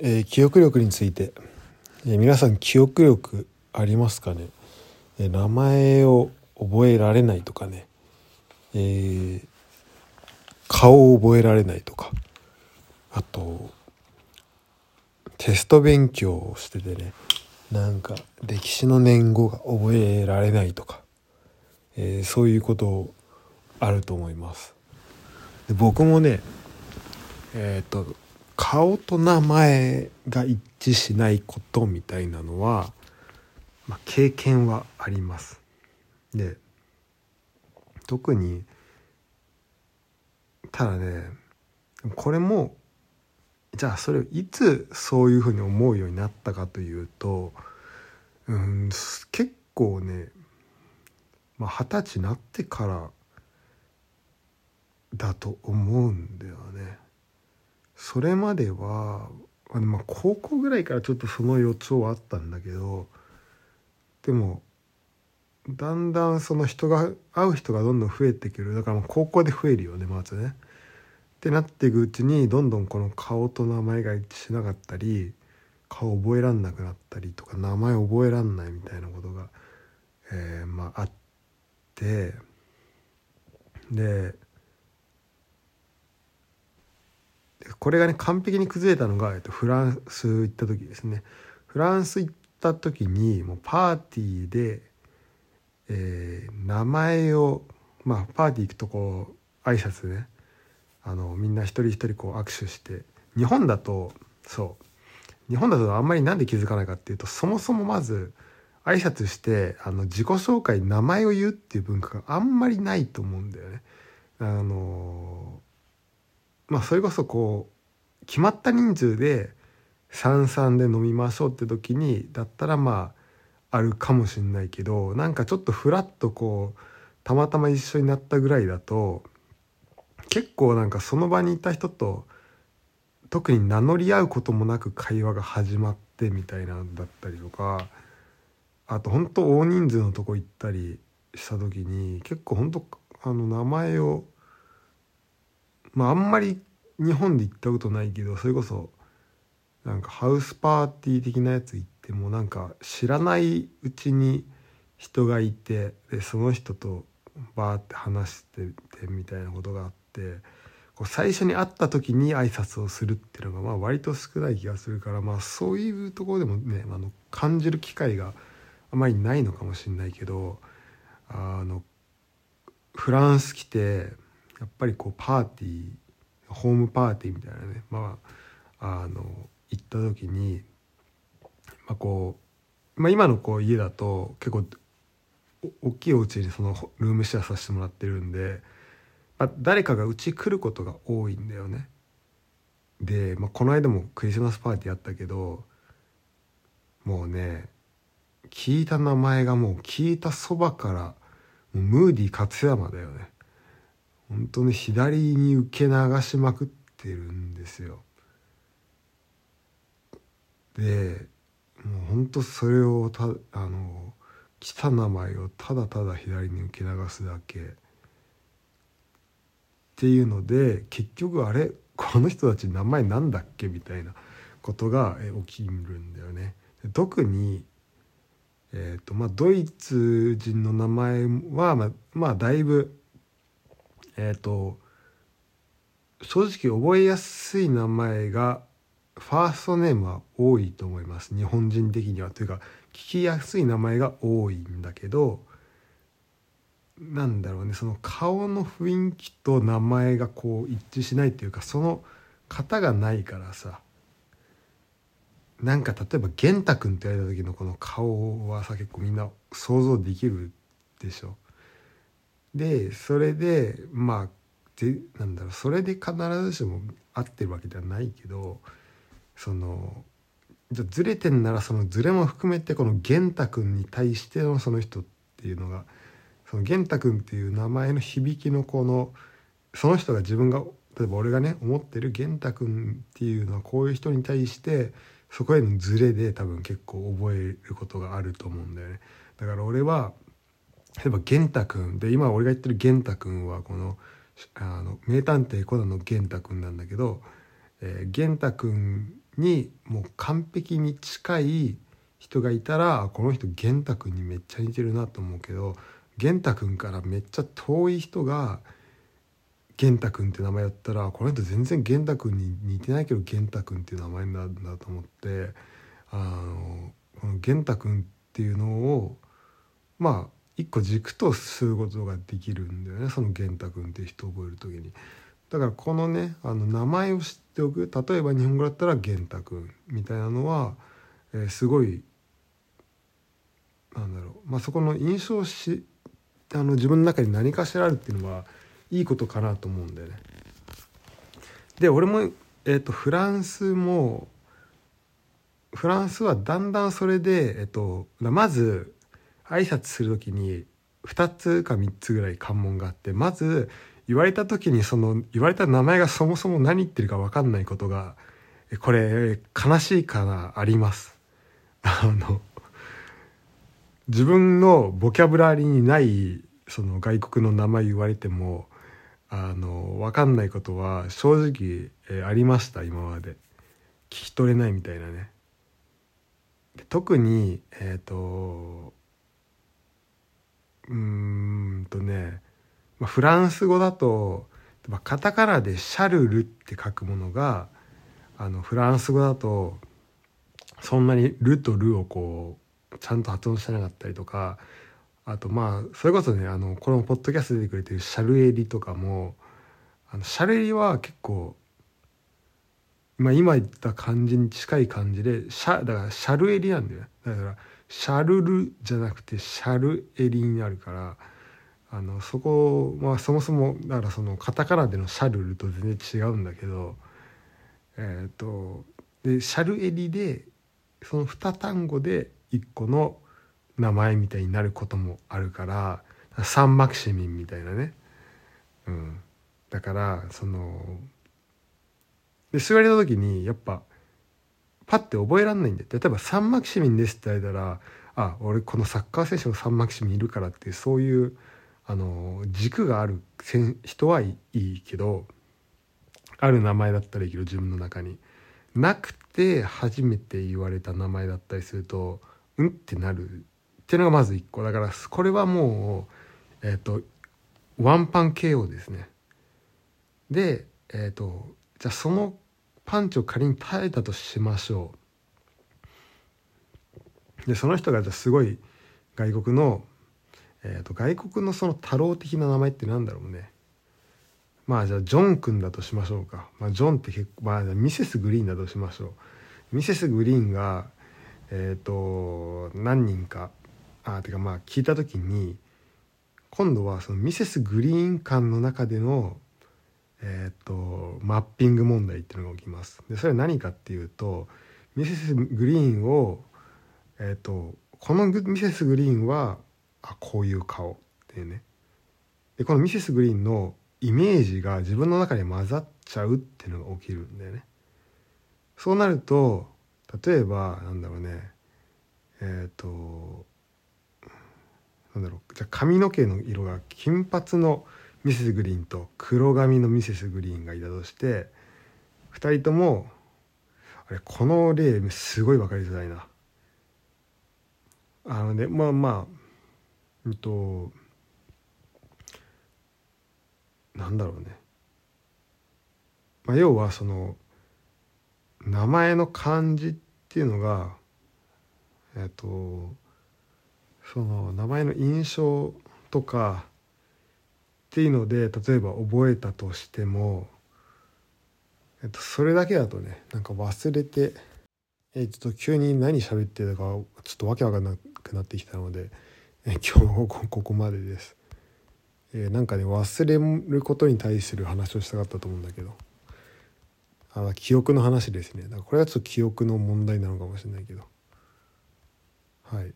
えー、記憶力について、えー、皆さん記憶力ありますかね、えー、名前を覚えられないとかね、え顔を覚えられないとか。あとテスト勉強をしててねなんか歴史の年号が覚えられないとか、えそういうことあると思います。で僕もねえっ、と顔と名前が一致しないことみたいなのは、まあ、経験はあります。で特にただねこれもじゃあそれをいつそういうふうに思うようになったかというとうん結構ねまあ二十歳になってからだと思うんだよね。それまではまあ高校ぐらいからちょっとその予兆はあったんだけどでもだんだんその人が会う人がどんどん増えてくるだから高校で増えるよねまずね。ってなっていくうちにどんどんこの顔と名前が一致しなかったり顔覚えらんなくなったりとか名前覚えらんないみたいなことが、えー、まああってでこれがね完璧に崩れたのが、えっと、フランス行った時ですね。フランス行った時にもうパーティーで、えー、名前をまあパーティー行くとこう挨拶ね。あのみんな一人一人こう握手して。日本だとそう。日本だとあんまりなんで気づかないかっていうとそもそもまず挨拶してあの自己紹介名前を言うっていう文化があんまりないと思うんだよね。あのまあそれこそこう決まった人数で三々で飲みましょうって時にだったらまああるかもしんないけどなんかちょっとふらっとこうたまたま一緒になったぐらいだと結構なんかその場にいた人と特に名乗り合うこともなく会話が始まってみたいなんだったりとかあと本当大人数のとこ行ったりした時に結構本当あの名前をまああんまり日本で行ったことないけどそれこそなんかハウスパーティー的なやつ行ってもなんか知らないうちに人がいてでその人とバーって話しててみたいなことがあってこう最初に会った時に挨拶をするっていうのがまあ割と少ない気がするからまあそういうところでもねあの感じる機会があまりないのかもしれないけどあのフランス来てやっぱりこうパーティーホームパーティーみたいなねまああの行った時に、まあ、こう、まあ、今のこう家だと結構大きいお家にそのルームシェアさせてもらってるんで、まあ、誰かがうち来ることが多いんだよね。で、まあ、この間もクリスマスパーティーあったけどもうね聞いた名前がもう聞いたそばからもうムーディー勝山だよね。本当に左に受け流しまくってるんですよ。でもう本当それをたあの来た名前をただただ左に受け流すだけっていうので結局あれこの人たち名前なんだっけみたいなことが起きるんだよね。特に、えーとまあ、ドイツ人の名前は、まあ、まあだいぶえっ、ー、と正直覚えやすい名前がファーストネームは多いと思います。日本人的には。というか聞きやすい名前が多いんだけどなんだろうね。その顔の雰囲気と名前がこう一致しないというかその型がないからさ。なんか例えば玄太君って言われた時のこの顔はさ結構みんな想像できるでしょ。でそれでまあでなんだろうそれで必ずしも合ってるわけではないけどそのじゃずれてんならそのずれも含めてこの玄太君に対してのその人っていうのがその玄太君っていう名前の響きのこのその人が自分が例えば俺がね思ってる玄太君っていうのはこういう人に対してそこへのズレで多分結構覚えることがあると思うんだよね。だから俺は例えば玄太君。で今俺が言ってる玄太君はこのあの名探偵コナンの玄太君なんだけど、えー、玄太君にもう完璧に近い人がいたらこの人玄太君にめっちゃ似てるなと思うけど玄太君からめっちゃ遠い人が玄太君って名前だったらこの人全然玄太君に似てないけど玄太君っていう名前なんだと思ってあのこの玄太君っていうのをまあ一個軸とすることができるんだよねその玄太君っていう人を覚える時に。だからこのねあの名前を知っておく例えば日本語だったら玄太君みたいなのは、えー、すごいなんだろう、まあ、そこの印象しあの自分の中に何かしらあるっていうのはいいことかなと思うんだよね。で俺も、えーと、フランスもフランスはだんだんそれで、えーと、とまず挨拶する時に2つか3つぐらい関門があってまず言われた時にその言われた名前がそもそも何言ってるか分かんないことがこれ悲しいかなあります。あの自分のボキャブラリーにないその外国の名前言われてもあの分かんないことは正直、えー、ありました今まで聞き取れないみたいなね特にえっ、ー、とうんとね、まあ、フランス語だとカタカナで「シャルル」って書くものがあのフランス語だとそんなに「ル」と「ル」をこうちゃんと発音してなかったりとかあとまあそれこそねあのこのポッドキャストで出てくれてるシャルエリとかもあのシャルエリは結構、まあ、今言った感じに近い感じでシャだからシャルエリなんだよだからシャルルじゃなくてシャルエリになるからあのそこはそもそもだからそのカタカナでのシャルルと全然違うんだけどえっ、ー、とでシャルエリでその2単語で1個の名前みたいになることもあるからサンマクシミンみたいなね、うん、だからそのでそう言われた時にやっぱパッて覚えらんないんで例えばサンマキシミンですって言われたらあ俺このサッカー選手のサンマキシミンいるからってそういうあの軸がある人はいいけどある名前だったらいいけど自分の中に。なくて初めて言われた名前だったりするとうんってなる。っていうのがまず1個。だからこれはもうえっ、ー、とワンパン KO ですね。でえっ、ー、とじゃあそのパンチを仮に耐えたとしましょう。でその人がじゃすごい外国の、えーと、外国のその太郎的な名前ってなんだろうね。まあじゃあジョン君だとしましょうか、まあ、ジョンって結構まあミセスグリーンだとしましょう。ミセスグリーンがえっ、ー、と何人かあてかまあ聞いた時に今度はそのミセスグリーン館の中でのえっ、とマッピング問題っていうのが起きます。でそれは何かっていうとミセスグリーンをえっ、とこのミセスグリーンはあこういう顔っていうねでこのミセスグリーンのイメージが自分の中で混ざっちゃうっていうのが起きるんだよね。そうなると例えばなんだろうねえっ、ー、となんだろうじゃあ髪の毛の色が金髪のミセスグリーンと黒髪のミセスグリーンがいたとして2人ともあれこの例すごい分かりづらいな。あのねまあまあうんとなんだろうね、まあ、要はその名前の漢字っていうのがえっとその名前の印象とかっていうので例えば覚えたとしても、えっと、それだけだとねなんか忘れて、えちょっと急に何喋ってたかちょっとわけわかんなくなってきたので、え今日ここまでです。えー、なんかね忘れることに対する話をしたかったと思うんだけどあ記憶の話ですねだからこれはちょっと記憶の問題なのかもしれないけどはい。